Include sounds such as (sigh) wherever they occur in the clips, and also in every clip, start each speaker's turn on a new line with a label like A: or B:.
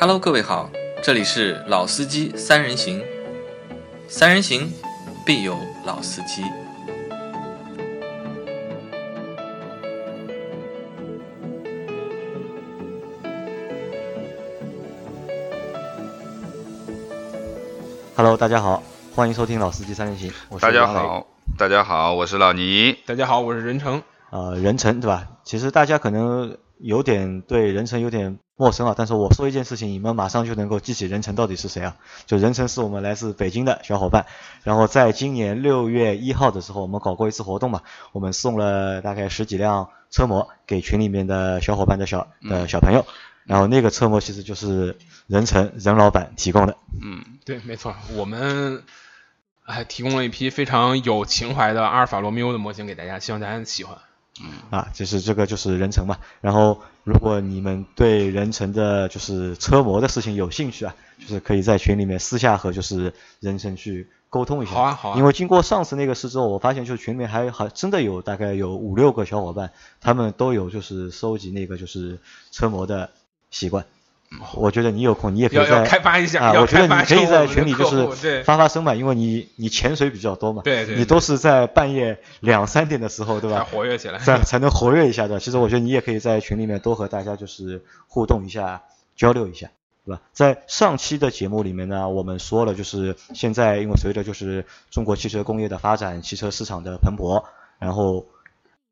A: Hello，各位好，这里是老司机三人行，三人行必有老司机。
B: Hello，大家好，欢迎收听老司机三人行。我是
C: 大家好，大家好，我是老倪。
D: 大家好，我是任成。
B: 呃，任成对吧？其实大家可能有点对人成有点陌生啊，但是我说一件事情，你们马上就能够记起人成到底是谁啊？就人成是我们来自北京的小伙伴，然后在今年六月一号的时候，我们搞过一次活动嘛，我们送了大概十几辆车模给群里面的小伙伴的小的小朋友，然后那个车模其实就是人成任老板提供的。
C: 嗯，
D: 对，没错，我们还提供了一批非常有情怀的阿尔法罗密欧的模型给大家，希望大家喜欢。
B: 啊，就是这个就是人成嘛。然后，如果你们对人成的就是车模的事情有兴趣啊，就是可以在群里面私下和就是人成去沟通一下。
D: 好啊好啊
B: 因为经过上次那个事之后，我发现就是群里面还还真的有大概有五六个小伙伴，他们都有就是收集那个就是车模的习惯。我觉得你有空，你也可以在
D: 开发一下，
B: 啊，我觉得你可以在群里就是发发声嘛，因为你你潜水比较多嘛，
D: 对对对
B: 你都是在半夜两三点的时候，对吧？
D: 才活跃起来。
B: 才才能活跃一下的。其实我觉得你也可以在群里面多和大家就是互动一下，交流一下，对吧？在上期的节目里面呢，我们说了，就是现在因为随着就是中国汽车工业的发展，汽车市场的蓬勃，然后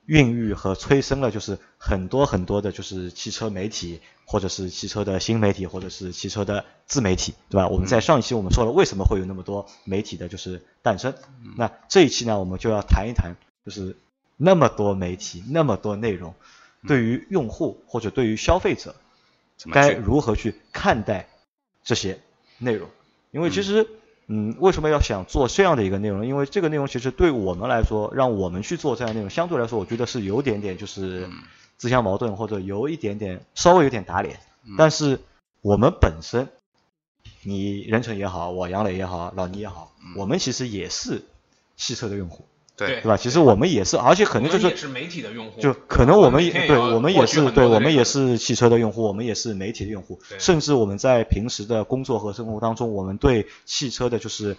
B: 孕育和催生了就是很多很多的就是汽车媒体，或者是汽车的新媒体，或者是汽车的自媒体，对吧？我们在上一期我们说了为什么会有那么多媒体的就是诞生，那这一期呢，我们就要谈一谈，就是那么多媒体，那么多内容，对于用户或者对于消费者，该如何去看待这些内容？因为其实，嗯，为什么要想做这样的一个内容？因为这个内容其实对我们来说，让我们去做这样的内容，相对来说，我觉得是有点点就是
C: 嗯
B: 自相矛盾，或者有一点点稍微有点打脸。
C: 嗯
B: 但是我们本身，你任成也好，我杨磊也好，老倪也好，我们其实也是汽车的用户，
C: 对
B: 对吧？其实我们也是，而且可能就是
D: 我们也是媒体的用户，
B: 就可能我们也对我们也是对我们也是汽车的用户，我们也是媒体的用户，
D: 对
B: 甚至我们在平时的工作和生活当中，我们对汽车的就是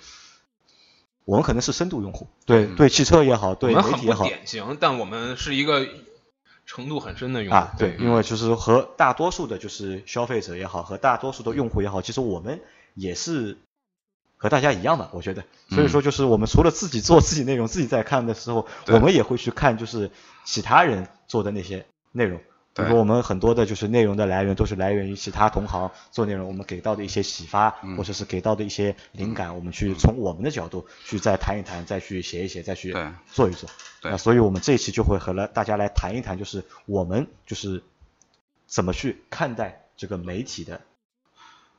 B: 我们可能是深度用户，对
C: 嗯
B: 对汽车也好，对
D: 我们很不
B: 媒体也好
D: 典型，但我们是一个程度很深的用户。
B: 啊，对，因为就是和大多数的就是消费者也好，和大多数的用户也好，其实我们也是和大家一样的，我觉得。所以说，就是我们除了自己做自己内容，自己在看的时候，我们也会去看就是其他人做的那些内容。比如
C: 对。
B: 说，我们很多的就是内容的来源都是来源于其他同行做内容，我们给到的一些启发，
C: 嗯。
B: 或者是给到的一些灵感，我们去从我们的角度去再谈一谈，再去写一写，再去做一做。
C: 对。
B: 那所以我们这一期就会和了大家来谈一谈，就是我们就是怎么去看待这个媒体的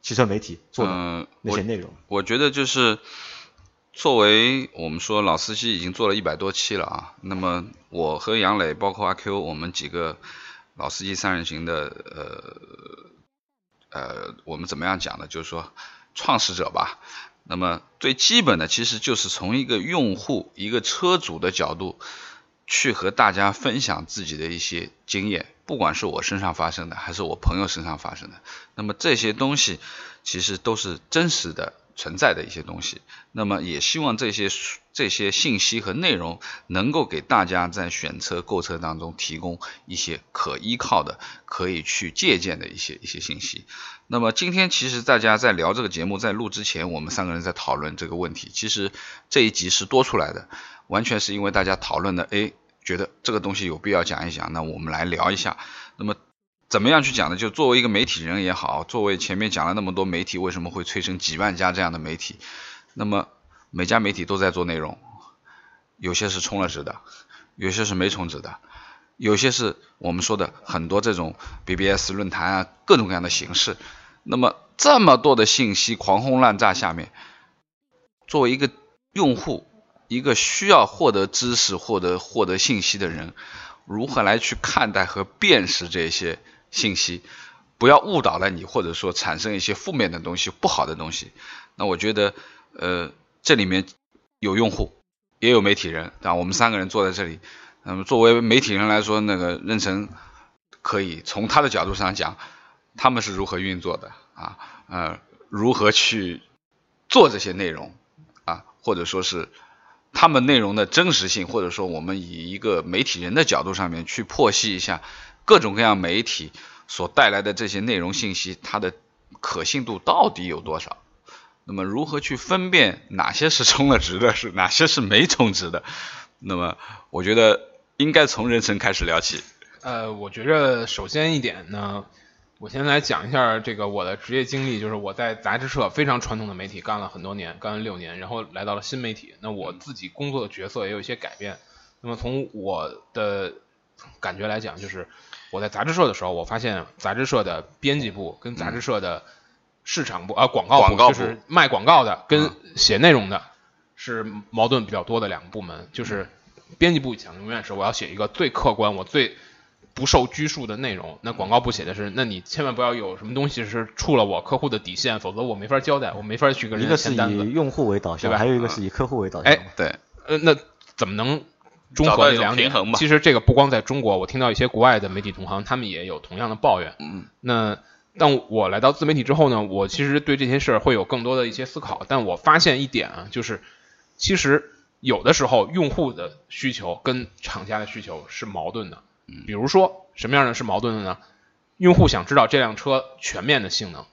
B: 汽车媒体做的
C: 嗯，
B: 那些内容。
C: 我觉得就是作为我们说老司机已经做了一百多期了啊，那么我和杨磊包括阿 Q 我们几个老司机三人行的呃呃，我们怎么样讲呢？就是说创始者吧。那么最基本的其实就是从一个用户、一个车主的角度去和大家分享自己的一些经验，不管是我身上发生的，还是我朋友身上发生的。那么这些东西其实都是真实的存在的一些东西。那么也希望这些这些信息和内容能够给大家在选车购车当中提供一些可依靠的、可以去借鉴的一些一些信息。那么今天其实大家在聊这个节目，在录之前，我们三个人在讨论这个问题。其实这一集是多出来的，完全是因为大家讨论的，哎，觉得这个东西有必要讲一讲，那我们来聊一下。那么怎么样去讲呢？就作为一个媒体人也好，作为前面讲了那么多媒体为什么会催生几万家这样的媒体，那么每家媒体都在做内容，有些是充了值的，有些是没充值的，有些是我们说的很多这种 BBS 论坛啊，各种各样的形式。那么这么多的信息狂轰滥炸下面，作为一个用户，一个需要获得知识、获得获得信息的人，如何来去看待和辨识这些信息，不要误导了你，或者说产生一些负面的东西、不好的东西。那我觉得，呃，这里面有用户，也有媒体人，啊，我们三个人坐在这里，那么作为媒体人来说，那个任成可以从他的角度上讲，他们是如何运作的啊，呃，如何去做这些内容啊，或者说是他们内容的真实性，或者说我们以一个媒体人的角度上面去剖析一下各种各样媒体所带来的这些内容信息，它的可信度到底有多少？那么如何去分辨哪些是充了值的，是 (laughs) 哪些是没充值的？那么我觉得应该从人生开始聊起。
D: 呃，我觉着首先一点呢，我先来讲一下这个我的职业经历，就是我在杂志社非常传统的媒体干了很多年，干了六年，然后来到了新媒体。那我自己工作的角色也有一些改变。那么从我的感觉来讲，就是我在杂志社的时候，我发现杂志社的编辑部跟杂志社的市场部啊广告
C: 广告部
D: 就是卖广告的跟写内容的是矛盾比较多的两个部门。就是编辑部想的永远是我要写一个最客观，我最不受拘束的内容。那广告部写的是，那你千万不要有什么东西是触了我客户的底线，否则我没法交代，我没法去跟人
B: 一个是
D: 家签单子
B: 以。用户为导向，
D: 对吧
B: 还有一个是以客户为导向。
D: 哎，
C: 对，
D: 呃，那怎么能中
C: 找到一种
D: 和这两点
C: 平衡吧
D: 其实这个不光在中国，我听到一些国外的媒体同行，他们也有同样的抱怨。
C: 嗯
D: 那但我来到自媒体之后呢，我其实对这些事儿会有更多的一些思考。但我发现一点啊，就是其实有的时候用户的需求跟厂家的需求是矛盾的。比如说什么样的是矛盾的呢？用户想知道这辆车全面的性能，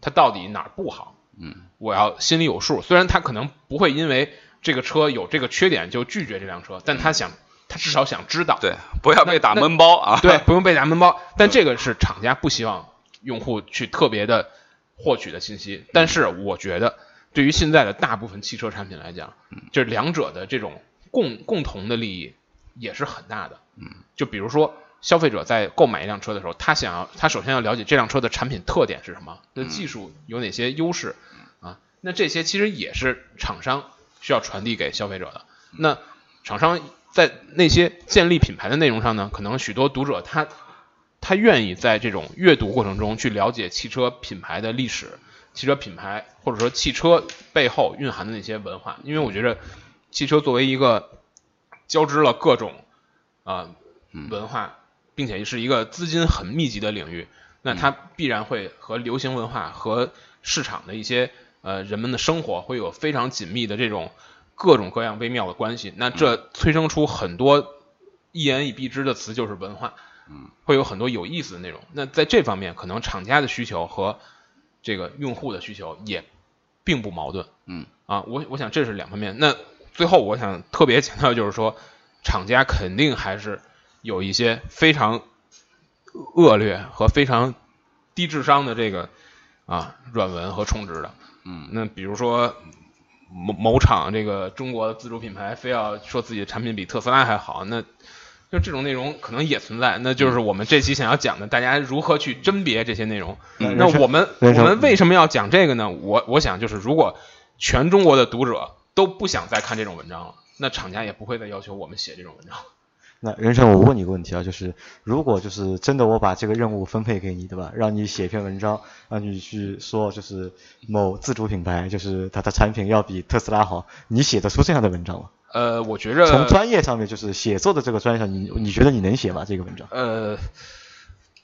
D: 它到底哪儿不好？
C: 嗯，
D: 我要心里有数。虽然他可能不会因为这个车有这个缺点就拒绝这辆车，但他想，他至少想知道。
C: 对，不要被打闷包啊。
D: 对，(laughs) 不用被打闷包。但这个是厂家不希望用户去特别的获取的信息。但是我觉得，对于现在的大部分汽车产品来讲，就是两者的这种共共同的利益也是很大的。
C: 嗯，
D: 就比如说。消费者在购买一辆车的时候，他想要，他首先要了解这辆车的产品特点是什么，那技术有哪些优势啊？那这些其实也是厂商需要传递给消费者的。那厂商在那些建立品牌的内容上呢，可能许多读者他他愿意在这种阅读过程中去了解汽车品牌的历史、汽车品牌或者说汽车背后蕴含的那些文化，因为我觉得汽车作为一个交织了各种啊、文化，并且是一个资金很密集的领域，那它必然会和流行文化和市场的一些呃人们的生活会有非常紧密的这种各种各样微妙的关系。那这催生出很多一言以蔽之的词，就是文化。
C: 嗯，
D: 会有很多有意思的内容。那在这方面，可能厂家的需求和这个用户的需求也并不矛盾。
C: 嗯，
D: 啊，我我想这是两方面。那最后我想特别强调就是说，厂家肯定还是有一些非常恶劣和非常低智商的这个啊软文和充值的。
C: 嗯，
D: 那比如说某某厂这个中国的自主品牌非要说自己的产品比特斯拉还好，那就这种内容可能也存在。那就是我们这期想要讲的，大家如何去甄别这些内容。
C: 嗯
D: 那我们我们为什么要讲这个呢？我我想就是如果全中国的读者都不想再看这种文章了，那厂家也不会再要求我们写这种文章。
B: 那任生，我问你个问题啊，就是如果就是真的我把这个任务分配给你，对吧？让你写一篇文章，让你去说就是某自主品牌，就是它的产品要比特斯拉好，你写得出这样的文章吗？
D: 呃，我觉着
B: 从专业上面，就是写作的这个专业上，你你觉得你能写吗？这个文章？
D: 呃，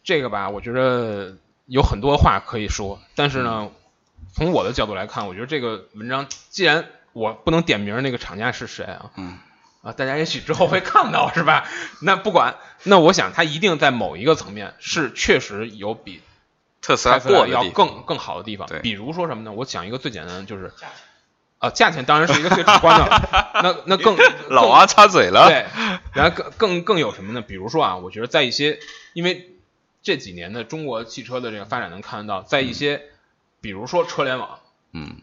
D: 这个吧，我觉得有很多话可以说，但是呢，从我的角度来看，我觉得这个文章既然我不能点名那个厂家是谁啊，
C: 嗯，
D: 啊，大家也许之后会看到是吧？那不管，那我想他一定在某一个层面是确实有比
C: 特斯拉过
D: 要更更好的地方
C: 对。
D: 比如说什么呢？我讲一个最简单的，就是啊，价钱当然是一个最直观的，(laughs) 那那更更 (laughs)
C: 老王插嘴了。
D: 对，然后更更更有什么呢？比如说啊，我觉得在一些，因为这几年的中国汽车的这个发展能看得到，在一些，比如说车联网，
C: 嗯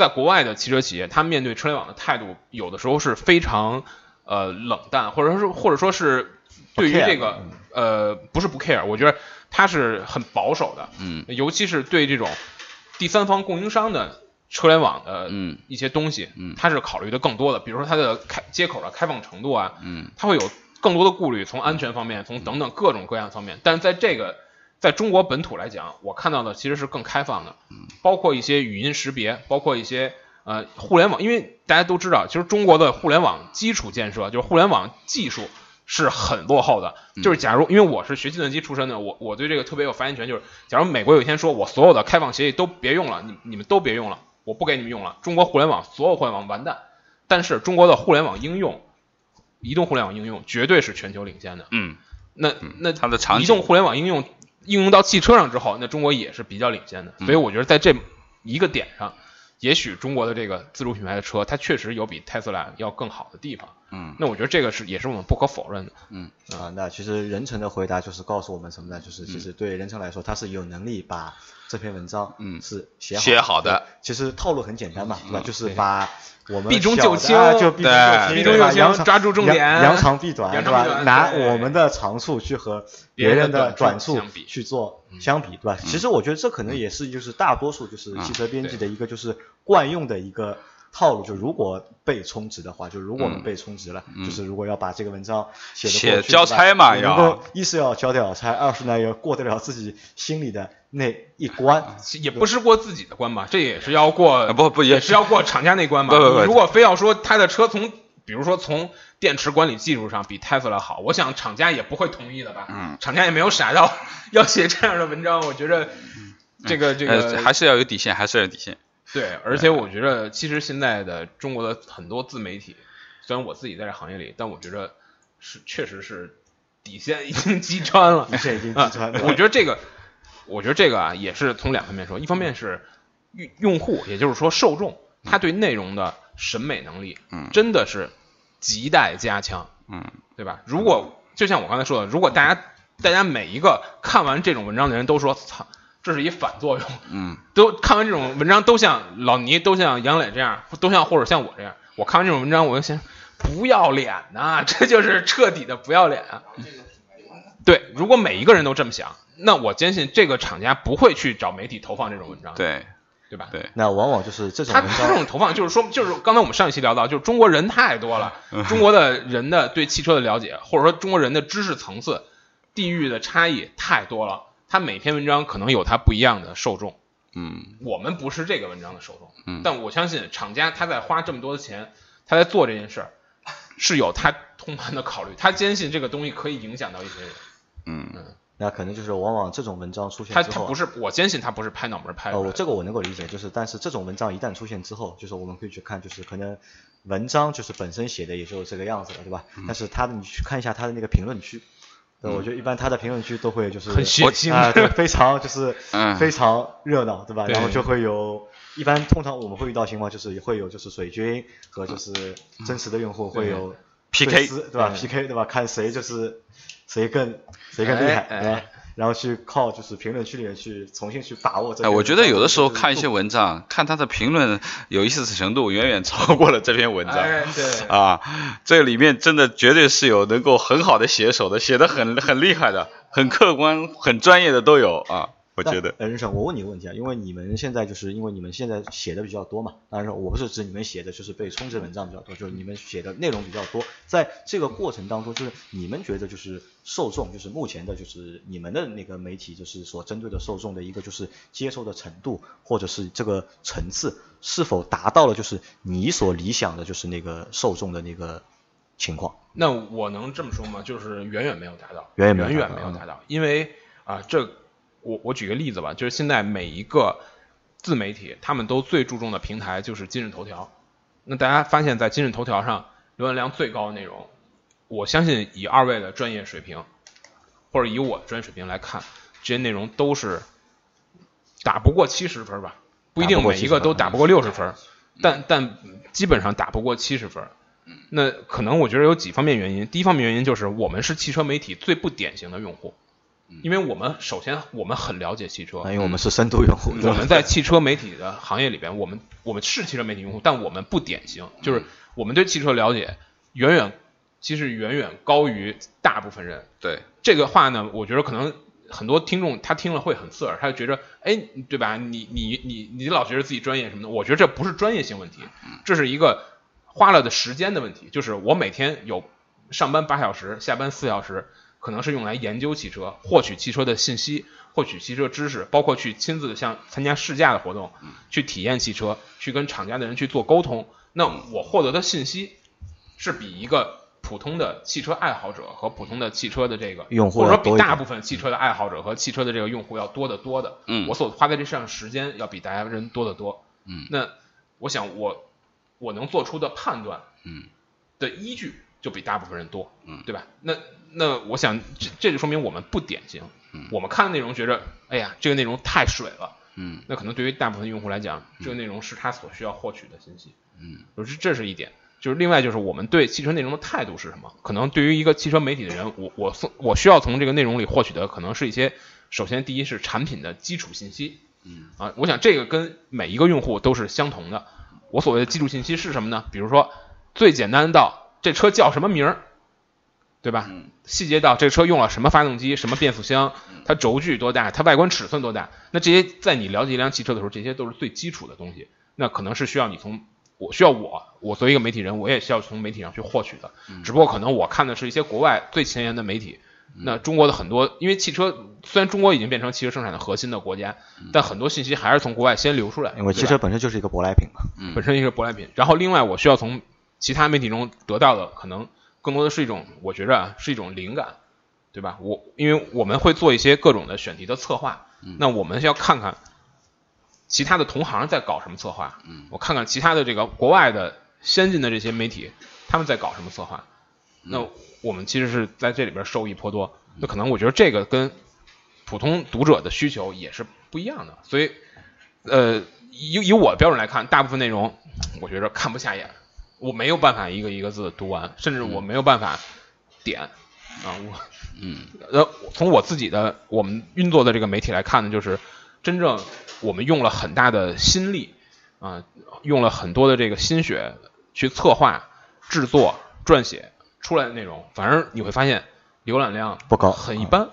D: 在国外的汽车企业，他面对车联网的态度，有的时候是非常呃冷淡，或者说是或者说是对于这个呃不是不 care，我觉得他是很保守的，
C: 嗯。
D: 尤其是对这种第三方供应商的车联网的
C: 嗯。
D: 一些东西，
C: 嗯。
D: 它是考虑的更多的，比如说它的开接口的开放程度啊，
C: 嗯。
D: 它会有更多的顾虑，从安全方面，从等等各种各样方面。但是在这个在中国本土来讲，我看到的其实是更开放的，包括一些语音识别，包括一些呃互联网，因为大家都知道，其实中国的互联网基础建设，就是互联网技术是很落后的。
C: 嗯
D: 就是假如因为我是学计算机出身的，我我对这个特别有发言权。就是假如美国有一天说我所有的开放协议都别用了，你你们都别用了，我不给你们用了，中国互联网所有互联网完蛋。但是中国的互联网应用，移动互联网应用绝对是全球领先的。
C: 嗯，
D: 那那
C: 它的场景
D: 移动互联网应用应用到汽车上之后，那中国也是比较领先的。所以我觉得在这一个点上，也许中国的这个自主品牌的车，它确实有比特斯拉要更好的地方。
C: 嗯，
D: 那我觉得这个是也是我们不可否认的。嗯。
B: 啊，那其实任成的回答就是告诉我们什么呢？就是其
C: 嗯。
B: 实对任成来说，他是有能力把这篇文章
C: 嗯。
B: 是写好
C: 写好的。
B: 其实套路很简单嘛，对吧？就是把我们
D: 避
B: 重
D: 就轻。
B: 啊就避中
C: 对。
B: 就轻，
D: 抓住重点。
B: 扬长避短，对吧？拿我们的长处去和
D: 别
B: 别人的
D: 短
B: 短处去做相比，对吧？其实我觉得这可能也是就是大多数就是汽车编辑的一个就是惯用的一个。套路就如果被充值的话，就如果我们
C: 嗯
B: 被充值了，就是如果要把这个文章写的
C: 写交差嘛
B: 能
C: 要
B: 够一是要交得了差，二是呢要过得了自己心里的那一关。
D: 也不是过自己的关吧，这也是要过，
C: 啊不不也
D: 也是要过厂家那关吧。
C: 不不不
D: 如果非要说他的车从，比如说从电池管理技术上比特斯拉好，我想厂家也不会同意的吧。
C: 嗯，
D: 厂家也没有傻到 (laughs) 要写这样的文章，我觉得这个这个
C: 呃，还是要有底线，还是要有底线。
D: 对，而且我觉得其实现在的中国的很多自媒体，虽然我自己在这行业里，但我觉得是确实是底线已经击穿了。
B: 底线已经击
D: 啊
B: 穿了
D: 我觉得这个，我觉得这个啊也是从两方面说，一方面是用用户，也就是说受众，他对内容的审美能力，
C: 嗯
D: 真的是亟待加强，
C: 嗯
D: 对吧？如果就像我刚才说的，如果大家大家每一个看完这种文章的人都说，操，这是一反作用，
C: 嗯
D: 都看完这种文章，都像老倪，都像杨磊这样，都像或者像我这样。我看完这种文章，我就想，不要脸呐、(laughs) 这就是彻底的不要脸啊！对，如果每一个人都这么想，那我坚信这个厂家不会去找媒体投放这种文章，
C: 对
D: 对吧？
C: 对，
B: 那往往就是这种
D: 他他这种投放就是说，就是刚才我们上一期聊到，就是中国人太多了，中国的人的对汽车的了解，或者说中国人的知识层次、地域的差异太多了，他每篇文章可能有他不一样的受众。
C: 嗯
D: 我们不是这个文章的受众，
C: 嗯
D: 但我相信厂家他在花这么多的钱，他在做这件事儿，是有他通盘的考虑，他坚信这个东西可以影响到一些人，
C: 嗯
B: 那可能就是往往这种文章出现之后，
D: 他他不是，我坚信他不是拍脑门儿拍的，
B: 我这个我能够理解，就是但是这种文章一旦出现之后，就是我们可以去看，就是可能文章就是本身写的也就这个样子了，对吧？
D: 嗯
B: 但是他的你去看一下他的那个评论区，对，我觉得一般他的评论区都会就是
D: 很血腥
B: 啊、对，非常就是 (laughs)
C: 嗯
B: 非常热闹，对吧？
D: 对
B: 然后就会有。一般通常我们会遇到情况，就是会有就是水军和就是真实的用户会有
C: PK
B: 对吧？PK 对吧？看谁就是谁更谁更厉害，
D: 哎
B: 对吧
D: 哎？
B: 然后去靠就是评论区里面去重新去把握这
C: 哎，
B: 个。
C: 我觉得有的时候看一些文章，看他的评论有意思程度远远超过了这篇文章。
D: 哎对，(laughs)
C: 啊，这里面真的绝对是有能够很好的写手的，写的很很厉害的，很客观、很专业的都有啊，我觉得。
B: 呃，任生，我问你个问题啊，因为你们现在就是因为你们现在写的比较多嘛，当然我不是指你们写的就是被充值文章比较多，就是你们写的内容比较多，在这个过程当中，就是你们觉得就是受众，就是目前的就是你们的那个媒体就是所针对的受众的一个就是接受的程度，或者是这个层次是否达到了就是你所理想的就是那个受众的那个情况？
D: 那我能这么说吗？就是远远没有达到，
B: 远远没有
D: 远
B: 达到嗯
D: 远没有达到，因为啊，这我我举个例子吧，就是现在每一个自媒体，他们都最注重的平台就是今日头条。那大家发现，在今日头条上浏览量最高的内容，我相信以二位的专业水平，或者以我的专业水平来看，这些内容都是打不过七十分吧，不一定每一个都打不过六十分，但但基本上打不过七十分。那可能我觉得有几方面原因。第一方面原因就是我们是汽车媒体最不典型的用户，因为我们首先我们很了解汽车，
B: 因为我们是深度用户，
D: 我们在汽车媒体的行业里边，我们我们是汽车媒体用户，但我们不典型，就是我们对汽车了解远远其实远远高于大部分人。
C: 对，
D: 这个话呢，我觉得可能很多听众他听了会很刺耳，他就觉得，哎，对吧？你你你你老觉得自己专业什么的，我觉得这不是专业性问题，这是一个花了的时间的问题。就是我每天有上班八小时，下班四小时，可能是用来研究汽车，获取汽车的信息，获取汽车知识，包括去亲自像参加试驾的活动，去体验汽车，去跟厂家的人去做沟通。那我获得的信息是比一个普通的汽车爱好者和普通的汽车的这个
B: 用户
D: 或者说比大部分汽车的爱好者和汽车的这个用户要多得多的。
C: 嗯
D: 我所花在这上时间要比大家人多得多。
C: 嗯
D: 那我想我我能做出的判断
C: 嗯
D: 的依据就比大部分人多，
C: 嗯
D: 对吧？那那我想这这就说明我们不典型。
C: 嗯
D: 我们看的内容觉着，哎呀，这个内容太水了。
C: 嗯
D: 那可能对于大部分用户来讲，这个内容是他所需要获取的信息。
C: 嗯
D: 就是这是一点。就是另外就是我们对汽车内容的态度是什么？可能对于一个汽车媒体的人，我我从我需要从这个内容里获取的可能是一些，首先第一是产品的基础信息，
C: 嗯
D: 啊，我想这个跟每一个用户都是相同的。我所谓的基础信息是什么呢？比如说最简单到这车叫什么名儿，对吧？
C: 嗯
D: 细节到这车用了什么发动机、什么变速箱，它轴距多大，它外观尺寸多大。那这些在你了解一辆汽车的时候，这些都是最基础的东西。那可能是需要你从我需要我我作为一个媒体人，我也需要从媒体上去获取的。只不过可能我看的是一些国外最前沿的媒体。那中国的很多，因为汽车虽然中国已经变成汽车生产的核心的国家，但很多信息还是从国外先流出来。
B: 因为汽车本身就是一个舶来品嘛。
C: 嗯
D: 本身一个舶来品。然后另外我需要从其他媒体中得到的，可能更多的是一种，我觉着啊是一种灵感，对吧？我因为我们会做一些各种的选题的策划，那我们要看看其他的同行在搞什么策划，我看看其他的这个国外的先进的这些媒体他们在搞什么策划，那我们其实是在这里边受益颇多。那可能我觉得这个跟普通读者的需求也是不一样的，所以呃，以以我的标准来看，大部分内容我觉着看不下眼，我没有办法一个一个字读完，甚至我没有办法点。啊，我
C: 嗯。
D: 呃，从我自己的我们运作的这个媒体来看呢，就是真正我们用了很大的心力啊，用了很多的这个心血去策划、制作、撰写出来的内容，反而你会发现浏览量
B: 不高。
D: 很一般。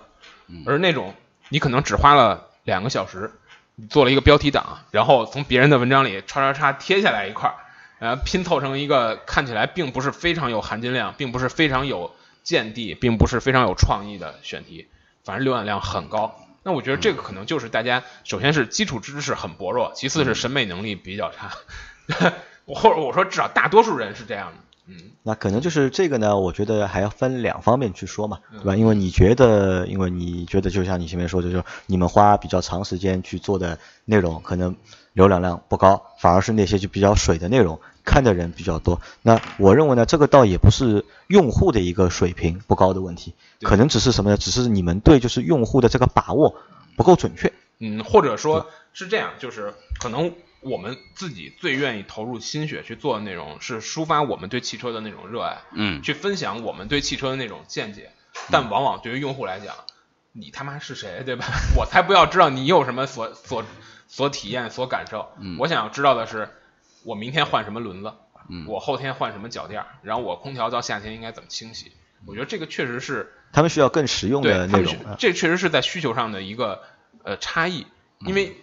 C: 嗯，
D: 而那种你可能只花了两个小时，你做了一个标题党，然后从别人的文章里叉叉叉贴下来一块儿，然后拼凑成一个看起来并不是非常有含金量，并不是非常有见地，并不是非常有创意的选题，反正浏览量很高。那我觉得这个可能就是大家首先是基础知识很薄弱，其次是审美能力比较差，我 (laughs) 或者我说至少大多数人是这样的。嗯，
B: 那可能就是这个呢，我觉得还要分两方面去说嘛，
D: 嗯
B: 对吧？因为你觉得，因为你觉得就像你前面说的，就是你们花比较长时间去做的内容，可能浏览量不高，反而是那些就比较水的内容看的人比较多。那我认为呢，这个倒也不是用户的一个水平不高的问题，可能只是什么呢？只是你们对就是用户的这个把握不够准确。
D: 嗯，或者说是这样，就是可能我们自己最愿意投入心血去做的内容，是抒发我们对汽车的那种热爱，
C: 嗯
D: 去分享我们对汽车的那种见解。但往往对于用户来讲，你他妈是谁，对吧？(laughs) 我才不要知道你有什么所所所体验、所感受。我想要知道的是，我明天换什么轮子，
C: 嗯
D: 我后天换什么脚垫儿，然后我空调到夏天应该怎么清洗。我觉得这个确实是
B: 他们需要更实用的内容
D: 他们是。
B: 啊
D: 这确实是在需求上的一个呃差异，因为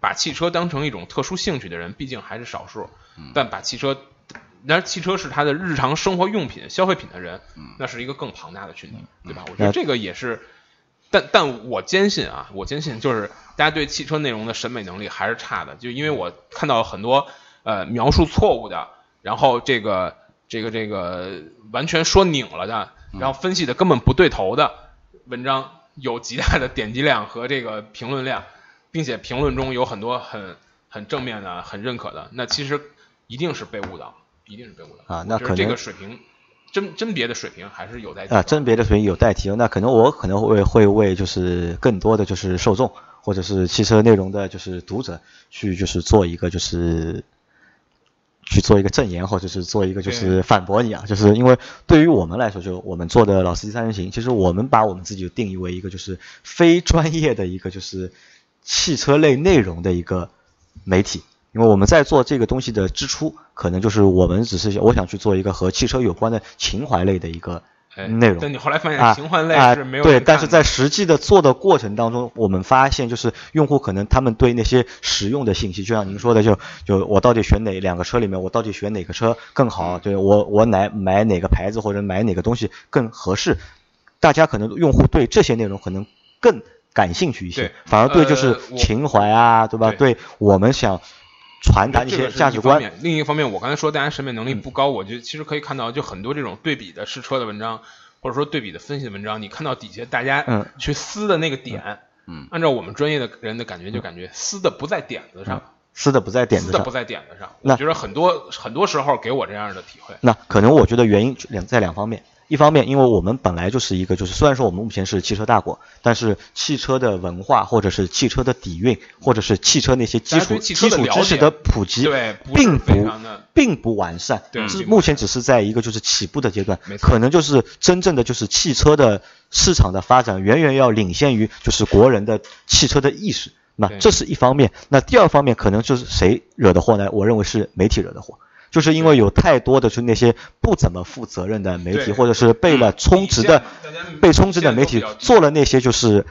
D: 把汽车当成一种特殊兴趣的人毕竟还是少数，但把汽车，然而汽车是他的日常生活用品、消费品的人，那是一个更庞大的群体，对吧？我觉得这个也是，但但我坚信啊，我坚信就是大家对汽车内容的审美能力还是差的，就因为我看到很多呃描述错误的，然后这个这个这个完全说拧了的，然后分析的根本不对头的文章，有极大的点击量和这个评论量，并且评论中有很多很很正面的、很认可的，那其实一定是被误导，一定是被误导
B: 啊那可能
D: 个水平甄甄别的水平还是有待
B: 啊，甄别的水平有待提升。那可能我可能会会为就是更多的就是受众或者是汽车内容的就是读者去就是做一个就是去做一个证言或者是做一个就是反驳你啊，就是因为对于我们来说，就我们做的老司机三人行，其实我们把我们自己定义为一个就是非专业的一个就是汽车类内容的一个媒体。因为我们在做这个东西的之初，可能就是我们只是我想去做一个和汽车有关的情怀类的一个
D: 哎
B: 内容
D: 但你后来发
B: 啊
D: 现情怀类
B: 啊
D: 是没有
B: 对，但是在实际的做的过程当中，我们发现就是用户可能他们对那些实用的信息，就像您说的，就就我到底选哪两个车里面，我到底选哪个车更好？对我我买买哪个牌子或者买哪个东西更合适？大家可能用户对这些内容可能更感兴趣一些，反而对就是情怀啊，对吧？
D: 对
B: 对我们想传达一些价值观。
D: 另一方面，我刚才说大家审美能力不高，我觉得其实可以看到，就很多这种对比的试车的文章，或者说对比的分析的文章，你看到底下大家
B: 嗯
D: 去撕的那个点，
C: 嗯
D: 按照我们专业的人的感觉，就感觉撕的不在点子上，
B: 撕的不在点子上
D: 撕的不，在点子上。
B: 那
D: 我觉得很多很多时候给我这样的体会。
B: 那可能我觉得原因两在两方面，一方面因为我们本来就是一个就是虽然说我们目前是汽车大国，但是汽车的文化或者是汽车的底蕴或者是汽车那些基础基础知识的普及，
D: 对不
B: 并不并不完善，是
D: 对并不
B: 目前只是在一个就是起步的阶段可能就是真正的就是汽车的市场的发展远远要领先于就是国人的汽车的意识。那这是一方面，那第二方面可能就是谁惹的祸呢？我认为是媒体惹的祸，就是因为有太多的就是那些不怎么负责任的媒体，或者是被了充值的被充值的媒体做了那些就是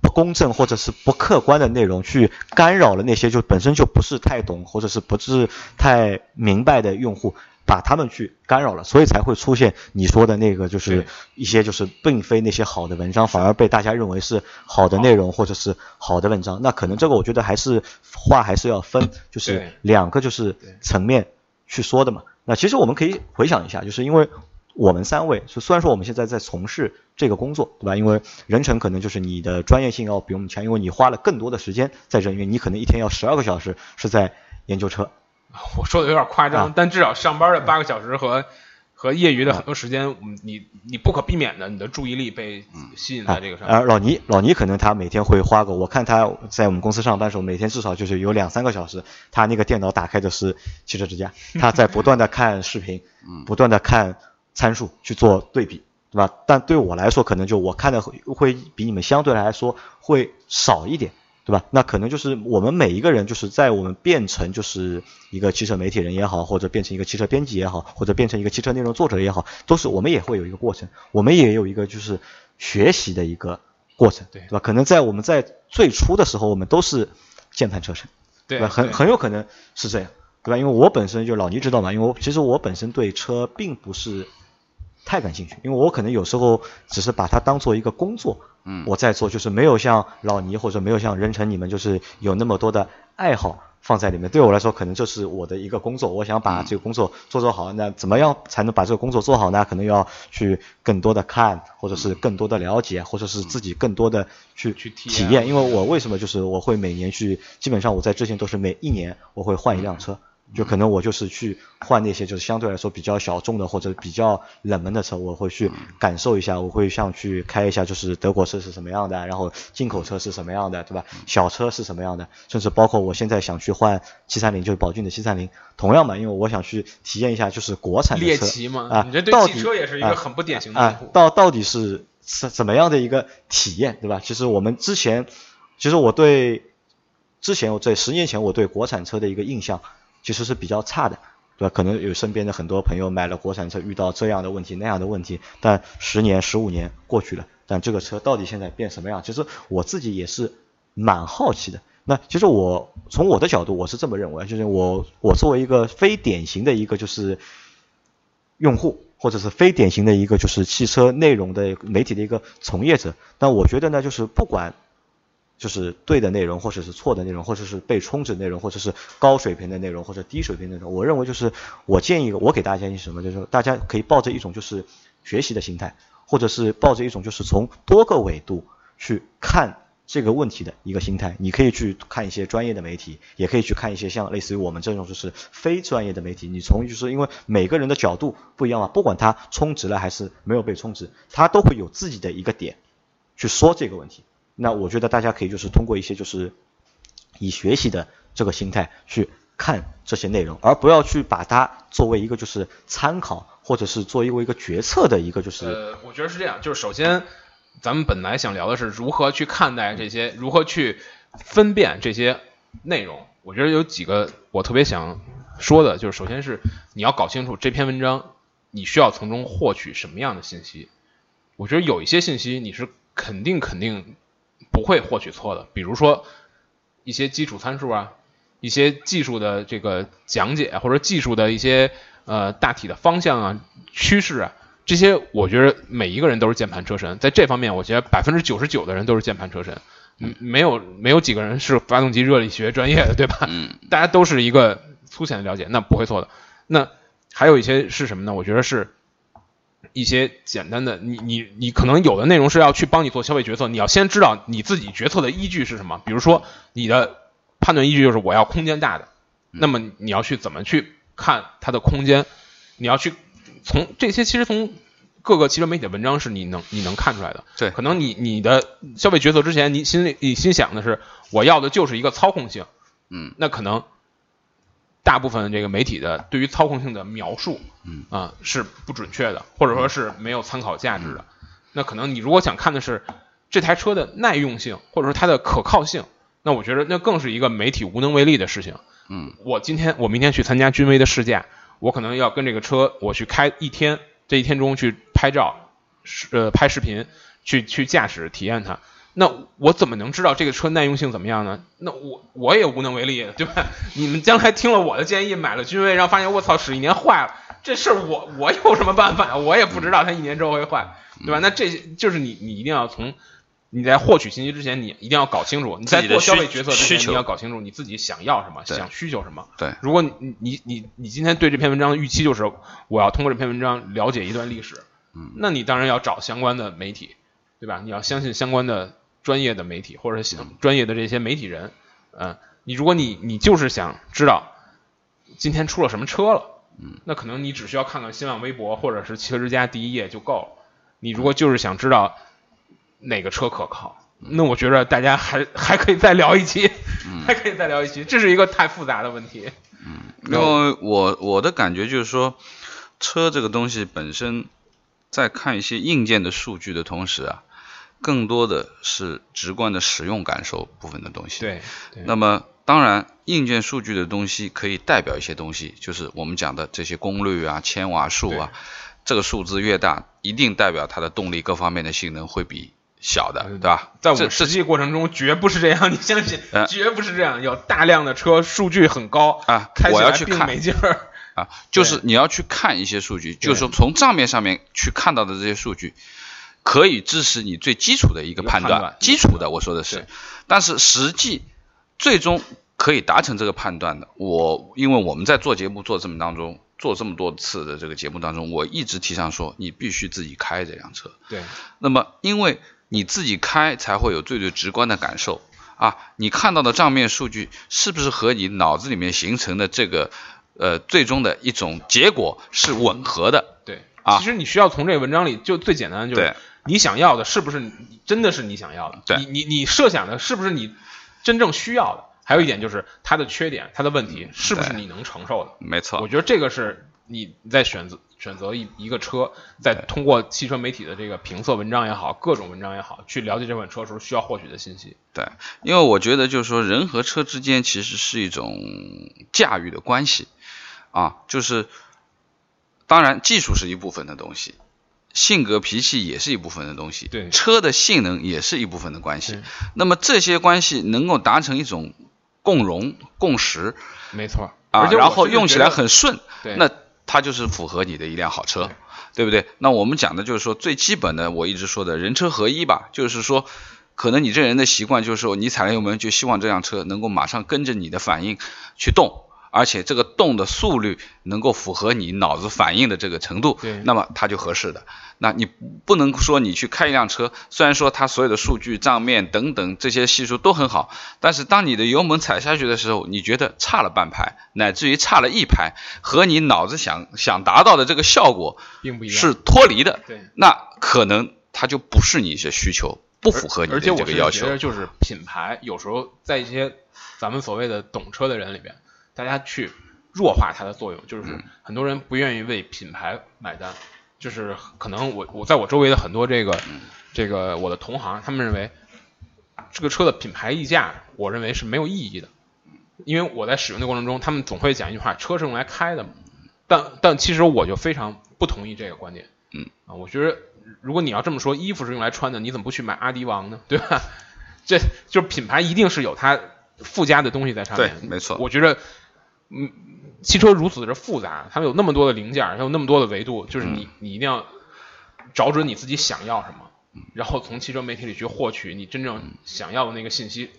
B: 不公正或者是不客观的内容，去干扰了那些就本身就不是太懂或者是不是太明白的用户。把他们去干扰了，所以才会出现你说的那个，就是一些就是并非那些好的文章，反而被大家认为是好的内容或者是好的文章。那可能这个我觉得还是话还是要分，就是两个就是层面去说的嘛。那其实我们可以回想一下，就是因为我们三位，就虽然说我们现在在从事这个工作，对吧？因为人成可能就是你的专业性要比我们强，因为你花了更多的时间在这里面，你可能一天要十二个小时是在研究车，
D: 我说的有点夸张，
B: 啊
D: 但至少上班的八个小时和和业余的很多时间，嗯你你不可避免的，你的注意力被吸引在这个上面。
B: 而老倪，老倪可能他每天会花个，我看他在我们公司上班的时候，每天至少就是有两三个小时，他那个电脑打开的是汽车之家，(laughs) 他在不断的看视频，不断的看参数去做对比，对吧？但对我来说，可能就我看的会会比你们相对来说会少一点。对吧？那可能就是我们每一个人，就是在我们变成就是一个汽车媒体人也好，或者变成一个汽车编辑也好，或者变成一个汽车内容作者也好，都是我们也会有一个过程，我们也有一个就是学习的一个过程，
D: 对
B: 对吧？可能在我们在最初的时候，我们都是键盘车神，
D: 对
B: 吧？很很有可能是这样，对吧？因为我本身就老倪知道嘛，因为我其实我本身对车并不是太感兴趣，因为我可能有时候只是把它当做一个工作，
C: 嗯
B: 我在做，就是没有像老倪或者没有像任成你们，就是有那么多的爱好放在里面。对我来说，可能就是我的一个工作，我想把这个工作做做好。那怎么样才能把这个工作做好呢？可能要去更多的看，或者是更多的了解，或者是自己更多的去
D: 去体验。
B: 因为我为什么就是我会每年去，基本上我在之前都是每一年我会换一辆车。就可能我就是去换那些就是相对来说比较小众的或者比较冷门的车，我会去感受一下，我会像去开一下就是德国车是什么样的，然后进口车是什么样的，对吧？小车是什么样的，甚至包括我现在想去换七三零，就是宝骏的七三零，同样嘛，因为我想去体验一下就是国产的
D: 猎
B: 车
D: 奇嘛，
B: 啊，
D: 你这对
B: 到底
D: 汽车也是一个
B: 啊
D: 很不典型的用
B: 啊
D: 户，。
B: 到到底是怎怎么样的一个体验，对吧？其实我们之前，其实我对之前我在十年前我对国产车的一个印象其实是比较差的，对吧？可能有身边的很多朋友买了国产车，遇到这样的问题那样的问题，但十年十五年过去了，但这个车到底现在变什么样？其实我自己也是蛮好奇的。那其实我从我的角度，我是这么认为，就是我我作为一个非典型的一个就是用户，或者是非典型的一个就是汽车内容的媒体的一个从业者，但我觉得呢，就是不管就是对的内容，或者是错的内容，或者是被充值内容，或者是高水平的内容，或者低水平内容，我认为就是我建议我给大家建议什么，就是大家可以抱着一种就是学习的心态，或者是抱着一种就是从多个维度去看这个问题的一个心态。你可以去看一些专业的媒体，也可以去看一些像类似于我们这种就是非专业的媒体。你从就是因为每个人的角度不一样嘛，不管他充值了还是没有被充值，他都会有自己的一个点去说这个问题。那我觉得大家可以就是通过一些就是以学习的这个心态去看这些内容，而不要去把它作为一个就是参考，或者是作为一个决策的一个就是
D: 呃，我觉得是这样，就是首先，咱们本来想聊的是如何去看待这些，如何去分辨这些内容。我觉得有几个我特别想说的，就是首先是你要搞清楚这篇文章你需要从中获取什么样的信息。我觉得有一些信息你是肯定肯定不会获取错的，比如说一些基础参数啊，一些技术的这个讲解，或者技术的一些呃大体的方向啊、趋势啊，这些我觉得每一个人都是键盘车神，在这方面，我觉得百分之九十九的人都是键盘车神。嗯，没有没有几个人是发动机热力学专业的，对吧？
C: 嗯，
D: 大家都是一个粗浅的了解，那不会错的。那还有一些是什么呢？我觉得是一些简单的，你你你可能有的内容是要去帮你做消费决策，你要先知道你自己决策的依据是什么。比如说你的判断依据就是我要空间大的，那么你要去怎么去看它的空间？你要去从这些其实从各个汽车媒体的文章是你能你能看出来的。
C: 对
D: 可能你你的消费决策之前，你心里你心想的是我要的就是一个操控性，
C: 嗯，
D: 那可能大部分这个媒体的对于操控性的描述，
C: 嗯
D: 啊、是不准确的，或者说是没有参考价值的。那可能你如果想看的是这台车的耐用性，或者说它的可靠性，那我觉得那更是一个媒体无能为力的事情。
C: 嗯，
D: 我今天我明天去参加君威的试驾，我可能要跟这个车我去开一天，这一天中去拍照，是呃拍视频，去去驾驶体验它。那我怎么能知道这个车耐用性怎么样呢？那我我也无能为力，对吧？你们将来听了我的建议，买了君威，然后发现我操，使一年坏了，这事儿我我有什么办法？我也不知道它一年之后会坏，对吧？那这些就是你你一定要从你在获取信息之前，你一定要搞清楚，你在做消费决策之前，你要搞清楚你自己想要什么，想需求什么。
C: 对，
D: 如果你你你你今天对这篇文章的预期就是我要通过这篇文章了解一段历史，
C: 嗯，
D: 那你当然要找相关的媒体，对吧？你要相信相关的专业的媒体或者是
C: 嗯
D: 专业的这些媒体人，嗯，你如果你你就是想知道今天出了什么车了，
C: 嗯，
D: 那可能你只需要看看新浪微博或者是汽车之家第一页就够了。你如果就是想知道哪个车可靠，那我觉着大家还还可以再聊一期，
C: 嗯
D: 还可以再聊一期，这是一个太复杂的问题。
C: 嗯因为我我的感觉就是说，车这个东西本身，在看一些硬件的数据的同时啊，更多的是直观的使用感受部分的东西。。
D: 对，对
C: 那么当然，硬件数据的东西可以代表一些东西，就是我们讲的这些功率啊、千瓦数啊，这个数字越大，一定代表它的动力各方面的性能会比小的，对吧？
D: 在我们实际过程中绝不是这样，你相信
C: 呃，
D: 绝不是这样。有大量的车数据很高，
C: 啊
D: 开，起
C: 我要
D: 来并
C: 去看
D: 没劲儿。
C: 啊，就是你要去看一些数据，就是说从账面上面去看到的这些数据，可以支持你最基础的一个判断，基础的我说的是，但是实际最终可以达成这个判断的，我因为我们在做节目做这么当中。做这么多次的这个节目当中，我一直提倡说，你必须自己开这辆车。
D: 对，
C: 那么，因为你自己开才会有最最直观的感受啊，你看到的账面数据是不是和你脑子里面形成的这个呃最终的一种结果是吻合的？
D: 对，
C: 啊
D: 其实你需要从这个文章里，就最简单的就是
C: 对
D: 你想要的是不是真的是你想要的？
C: 对
D: 你你你设想的是不是你真正需要的？还有一点就是它的缺点、它的问题是不是你能承受的？
C: 没错，
D: 我觉得这个是你在选择选择一一个车，在通过汽车媒体的这个评测文章也好，各种文章也好，去了解这款车的时候需要获取的信息。
C: 对，因为我觉得就是说，人和车之间其实是一种驾驭的关系啊，就是当然技术是一部分的东西，性格脾气也是一部分的东西，
D: 对
C: 车的性能也是一部分的关系。那么这些关系能够达成一种共荣共识
D: 没错，
C: 啊，然后用起来很顺，
D: 对
C: 那它就是符合你的一辆好车，对不对？那我们讲的就是说最基本的，我一直说的人车合一吧，就是说，可能你这人的习惯就是说，你踩了油门就希望这辆车能够马上跟着你的反应去动。而且这个动的速率能够符合你脑子反应的这个程度，那么它就合适的。那你不能说你去开一辆车，虽然说它所有的数据、账面等等这些系数都很好，但是当你的油门踩下去的时候，你觉得差了半拍，乃至于差了一拍，和你脑子想想达到的这个效果
D: 并不一样。
C: 是脱离的，
D: 对，
C: 那可能它就不是你的需求，不符合你的
D: 而且我是
C: 这个要求
D: 觉得，。就是品牌有时候在一些咱们所谓的懂车的人里边，大家去弱化它的作用，就是
C: 嗯
D: 很多人不愿意为品牌买单，就是可能我我在我周围的很多这个
C: 嗯
D: 这个我的同行，他们认为这个车的品牌溢价，我认为是没有意义的，因为我在使用的过程中，他们总会讲一句话：车是用来开的嘛。但但其实我就非常不同意这个观点。
C: 嗯
D: 啊，我觉得如果你要这么说，衣服是用来穿的，你怎么不去买阿迪王呢？对吧？(laughs) 这就是品牌一定是有它附加的东西在上面。
C: 对没错
D: 我觉得，嗯，汽车如此的复杂，它有那么多的零件，还有那么多的维度，就是你、你一定要找准你自己想要什么。然后从汽车媒体里去获取你真正想要的那个信息，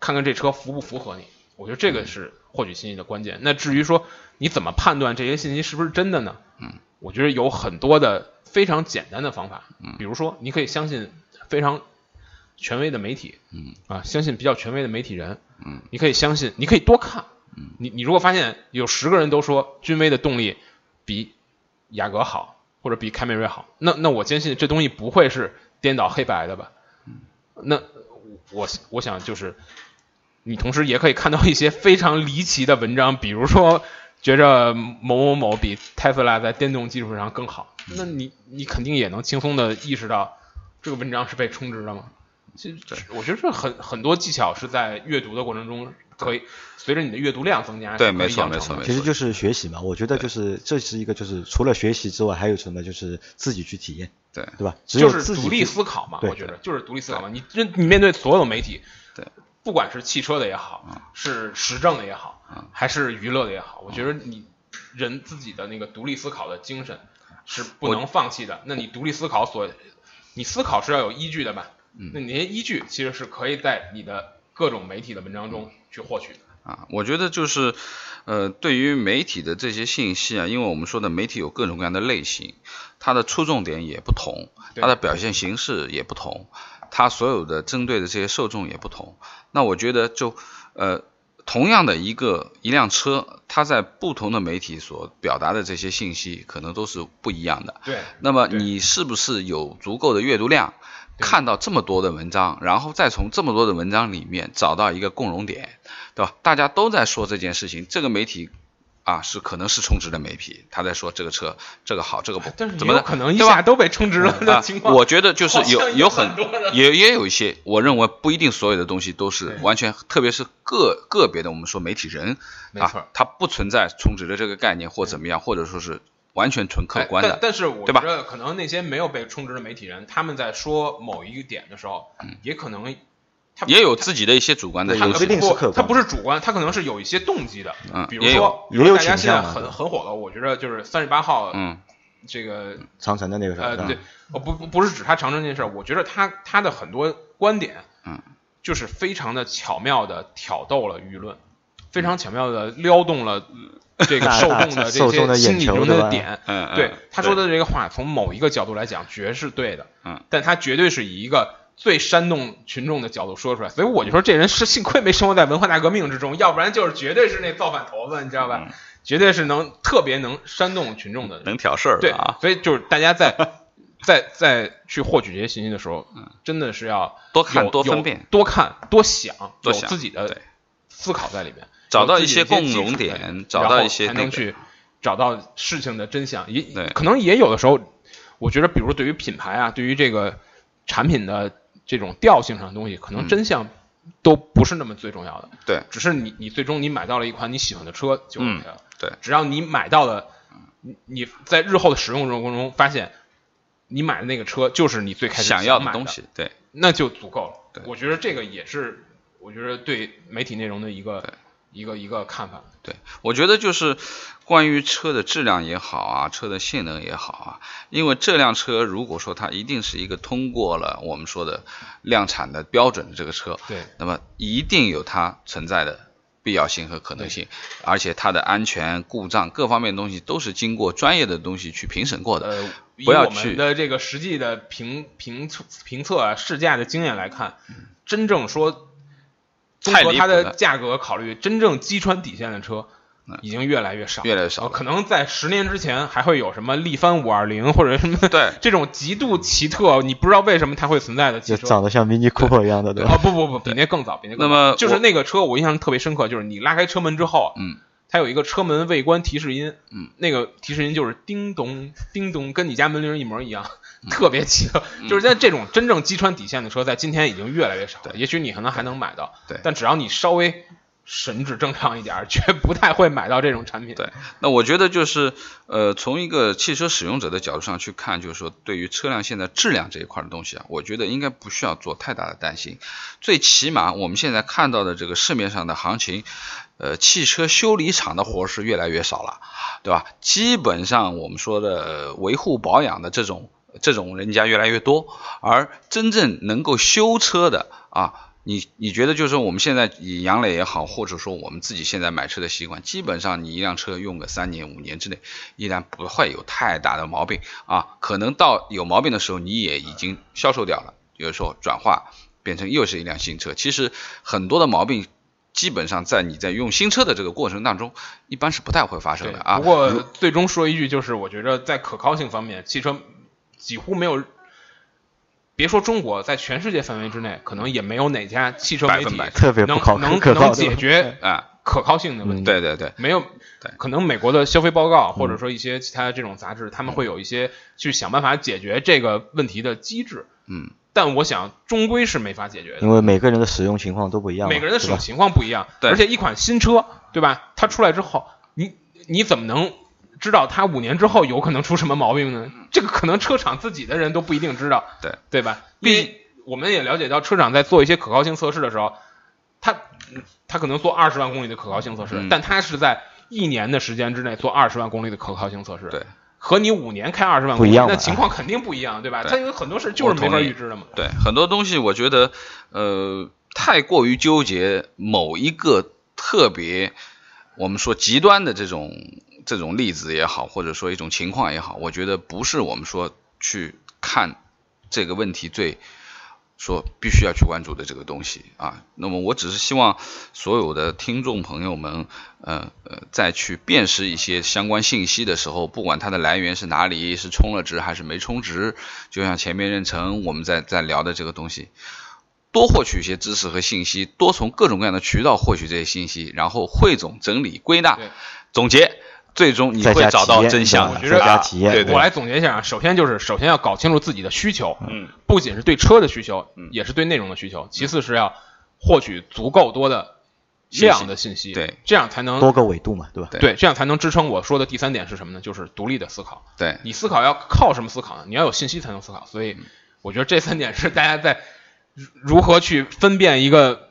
D: 看看这车符不符合你。我觉得这个是获取信息的关键。那至于说你怎么判断这些信息是不是真的呢？
C: 嗯，
D: 我觉得有很多的非常简单的方法。嗯，比如说你可以相信非常权威的媒体。
C: 嗯，
D: 啊，相信比较权威的媒体人。
C: 嗯，
D: 你可以相信，你可以多看。
C: 嗯，
D: 你你如果发现有十个人都说君威的动力比雅阁好，或者比凯美瑞好，那那我坚信这东西不会是颠倒黑白的吧？那我我想就是，你同时也可以看到一些非常离奇的文章，比如说觉着某某某比特斯拉在电动技术上更好，那你你肯定也能轻松的意识到这个文章是被充值的吗？其实我觉得这很很多技巧是在阅读的过程中可以随着你的阅读量增加，
C: 对没错没错
B: 其实就是学习嘛，我觉得就是这是一个就是除了学习之外，还有什么就是自己去体验，
C: 对
B: 对吧？只有
D: 就是独立思考嘛，我觉得就是独立思考嘛。你认你面对所有媒体，
C: 对，
D: 不管是汽车的也好，是时政的也好，还是娱乐的也好，我觉得你人自己的那个独立思考的精神是不能放弃的。那你独立思考所，你思考是要有依据的吧？
C: 嗯
D: 那你那些依据其实是可以在你的各种媒体的文章中去获取的。
C: 啊，我觉得就是，呃，对于媒体的这些信息啊，因为我们说的媒体有各种各样的类型，它的出重点也不同，它的表现形式也不同，它所有的针对的这些受众也不同。那我觉得就，呃，同样的一个一辆车，它在不同的媒体所表达的这些信息，可能都是不一样的。
D: 对，
C: 那么你是不是有足够的阅读量，
D: 对
C: 看到这么多的文章，然后再从这么多的文章里面找到一个共融点，对吧？大家都在说这件事情，这个媒体啊是可能是充值的媒体，他在说这个车这个好，这个不
D: 但是
C: 怎么的
D: 可能一
C: 对吧？
D: 下都被充值了的
C: 啊
D: 情况。
C: 我觉得就是
D: 有
C: 有有很也也有一些，我认为不一定所有的东西都是完全，特别是个个别的我们说媒体人啊，他不存在充值的这个概念或怎么样，或者说是完全纯客
D: 哎
C: 观的
D: 但。但是我觉得可能那些没有被充值的媒体人，他们在说某一个点的时候，也可能
C: 也有自己的一些主观的因素
B: 对有不一定是客观
D: 他不是主观，他可能是有一些动机的。
C: 嗯
D: 比如
C: 也有
D: 说，
B: 也有
D: 大家现在
B: 倾向的
D: 很很火的，我觉得就是三十八号，
C: 嗯，
D: 这个
B: 长城的那个事儿
D: 呃，对，哦不不不是指他长城那件事儿，我觉得他他的很多观点，
C: 嗯，
D: 就是非常的巧妙的挑逗了舆论，非常巧妙的撩动了这个受
B: 大
D: 众的这些心理的点。
C: 嗯，
D: 对
C: 嗯
D: 他说的这个话，从某一个角度来讲，绝是对的。
C: 嗯，
D: 但他绝对是以一个最煽动群众的角度说出来，所以我就说这人是幸亏没生活在文化大革命之中，要不然就是绝对是那造反头子，你知道吧？
C: 嗯
D: 绝对是能特别能煽动群众的。
C: 能挑事儿
D: 对
C: 啊，，
D: 所以就是大家在 (laughs) 在在去获取这些信息的时候，真的是要
C: 嗯多看多分辨
D: 多看多想，有
C: 多想
D: 自己的思考在里面，
C: 找到一些共融点找到一些那个
D: 才能去找到事情的真相。也可能也有的时候，我觉得，比如对于品牌啊，对于这个产品的这种调性上的东西，可能
C: 嗯
D: 真相都不是那么最重要的。
C: 对
D: 只是你你最终你买到了一款你喜欢的车就 OK 了。
C: 嗯对
D: 只要你买到了，你你在日后的使用过程中发现，你买的那个车就是你最开始
C: 想要的东西，对
D: 那就足够了。
C: 对
D: 我觉得这个也是，我觉得对媒体内容的一个
C: 对
D: 一个一个看法。
C: 对，我觉得就是关于车的质量也好啊，车的性能也好啊，因为这辆车如果说它一定是一个通过了我们说的量产的标准的这个车，
D: 对，
C: 那么一定有它存在的必要性和可能性，而且它的安全、故障各方面东西都是经过专业的东西去评审过的。
D: 呃，
C: 不要
D: 我们
C: 去
D: 的这个实际的评评测评测啊、试驾的经验来看，真正说综
C: 太
D: 合它的价格考虑，真正击穿底线的车
C: 嗯。
D: 已经越来越少，
C: 越来越少
D: 呃可能在十年之前还会有什么力帆五二零 (laughs) 或者什么
C: 对。(laughs)
D: 这种极度奇特，你不知道为什么它会存在的汽
B: 就
D: 车。
B: 长得像 Mini Cooper 一样的，对吧？
D: 哦不不不，比那更早，比那更早。
C: 那么
D: 就是那个车，我印象特别深刻，就是你拉开车门之后，
C: 嗯，
D: 它有一个车门未关提示音，
C: 嗯，
D: 那个提示音就是叮咚叮咚，跟你家门铃一模一样，
C: 嗯
D: 特别奇特。就是在这种真正击穿底线的车，在今天已经越来越少了。也许你可能还能买到，
C: 对
D: 但只要你稍微神智正常一点儿，(laughs) 绝不太会买到这种产品。
C: 对那我觉得就是，呃，从一个汽车使用者的角度上去看，就是说，对于车辆现在质量这一块的东西啊，我觉得应该不需要做太大的担心。最起码我们现在看到的这个市面上的行情，呃，汽车修理厂的活是越来越少了，对吧？基本上我们说的维护保养的这种这种人家越来越多，而真正能够修车的啊，你你觉得就是说我们现在以杨磊也好，或者说我们自己现在买车的习惯，基本上你一辆车用个三年五年之内，依然不会有太大的毛病啊，可能到有毛病的时候你也已经销售掉了，就是说转化变成又是一辆新车。其实很多的毛病。基本上在你在用新车的这个过程当中，一般是不太会发生的啊。
D: 不过最终说一句，就是我觉得在可靠性方面，汽车几乎没有，别说中国，在全世界范围之内，可能也没有哪家汽车媒体
B: 特别
D: 能能能解决
C: 啊
D: 可靠性的问题。
C: 对对对，
D: 没有，可能美国的消费报告或者说一些其他的这种杂志，他们会有一些去想办法解决这个问题的机制。
C: 嗯。
D: 但我想，终归是没法解决的，
B: 因为每个人的使用情况都不一样，
D: 每个人的使用情况不一样，而且一款新车，对吧？它出来之后，你你怎么能知道它五年之后有可能出什么毛病呢？这个可能车厂自己的人都不一定知道，
C: 对
D: 对吧？因为我们也了解到，车厂在做一些可靠性测试的时候，他他可能做二十万公里的可靠性测试，但他是在一年的时间之内做二十万公里的可靠性测试，
C: 对。
D: 和你五年开二十万不一样，那情况肯定不一样，对吧？它有很多事就是没法预知的嘛。
C: 对，很多东西我觉得，呃，太过于纠结某一个特别，我们说极端的这种这种例子也好，或者说一种情况也好，我觉得不是我们说去看这个问题最。说必须要去关注的这个东西啊，那么我只是希望所有的听众朋友们，呃呃，在去辨识一些相关信息的时候，不管它的来源是哪里，是充了值还是没充值，就像前面任成我们在在聊的这个东西，多获取一些知识和信息，多从各种各样的渠道获取这些信息，然后汇总、整理、归纳、总结。最终你会找到真相。
D: 我觉得，
B: 对
D: 我来总结一下啊，首先就是首先要搞清楚自己的需求，嗯，不仅是对车的需求，嗯，也是对内容的需求。其次是要获取足够多的量的信息，
C: 对，
D: 这样才能
B: 多个维度嘛，对吧？
D: 对，这样才能支撑我说的第三点是什么呢？就是独立的思考。
C: 对
D: 你思考要靠什么思考呢？你要有信息才能思考。所以我觉得这三点是大家在如何去分辨一个。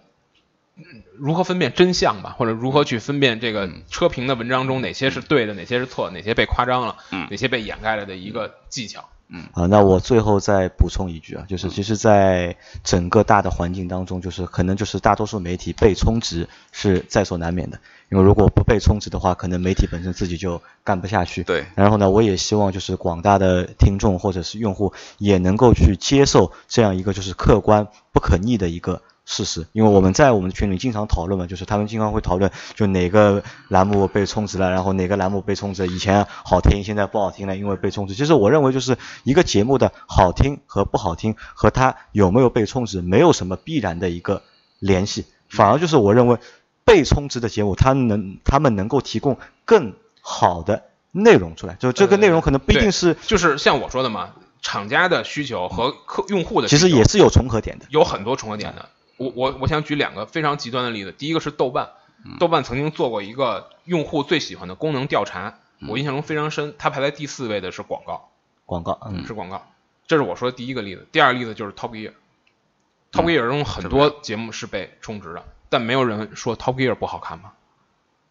D: 如何分辨真相吧，或者如何去分辨这个车评的文章中哪些是对的，哪些是错，哪些被夸张了，哪些被掩盖了的一个技巧。
C: 嗯，
B: 啊，那我最后再补充一句啊，就是其实，在整个大的环境当中，就是可能就是大多数媒体被充值是在所难免的，因为如果不被充值的话，可能媒体本身自己就干不下去。
C: 对。
B: 然后呢，我也希望就是广大的听众或者是用户也能够去接受这样一个就是客观不可逆的一个。事实，因为我们在我们的群里经常讨论嘛，就是他们经常会讨论，就哪个栏目被充值了，然后哪个栏目被充值，以前好听，现在不好听了，因为被充值。其实我认为，就是一个节目的好听和不好听，和它有没有被充值，没有什么必然的一个联系，反而就是我认为被充值的节目，它能他们能够提供更好的内容出来，就这个内容可能不一定是，
D: 就是像我说的嘛，厂家的需求和客用户的
B: 其实也是有重合点的，
D: 有很多重合点的。我我我想举两个非常极端的例子，第一个是豆瓣，豆瓣曾经做过一个用户最喜欢的功能调查，我印象中非常深，它排在第四位的是广告，
B: 广告，
D: 嗯，是广告，这是我说的第一个例子。第二个例子就是 Top Gear，Top Gear 中很多节目是被充值的，但没有人说 Top Gear 不好看嘛，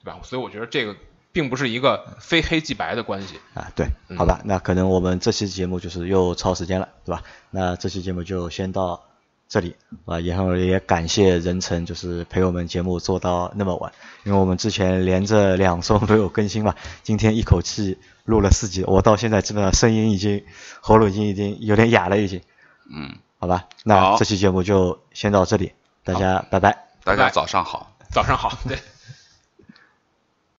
D: 对吧？所以我觉得这个并不是一个非黑即白的关系
B: 啊。对，好吧，那可能我们这期节目就是又超时间了，对吧？那这期节目就先到。这里。啊，然后也感谢任成，就是陪我们节目做到那么晚，因为我们之前连着两周没有更新嘛，今天一口气录了四集，我到现在基本上声音已经喉咙已经已经有点哑了，已经。
C: 嗯，
B: 好吧，那这期节目就先到这里，大家拜拜。
C: 大家早上好，
D: 早上好，对。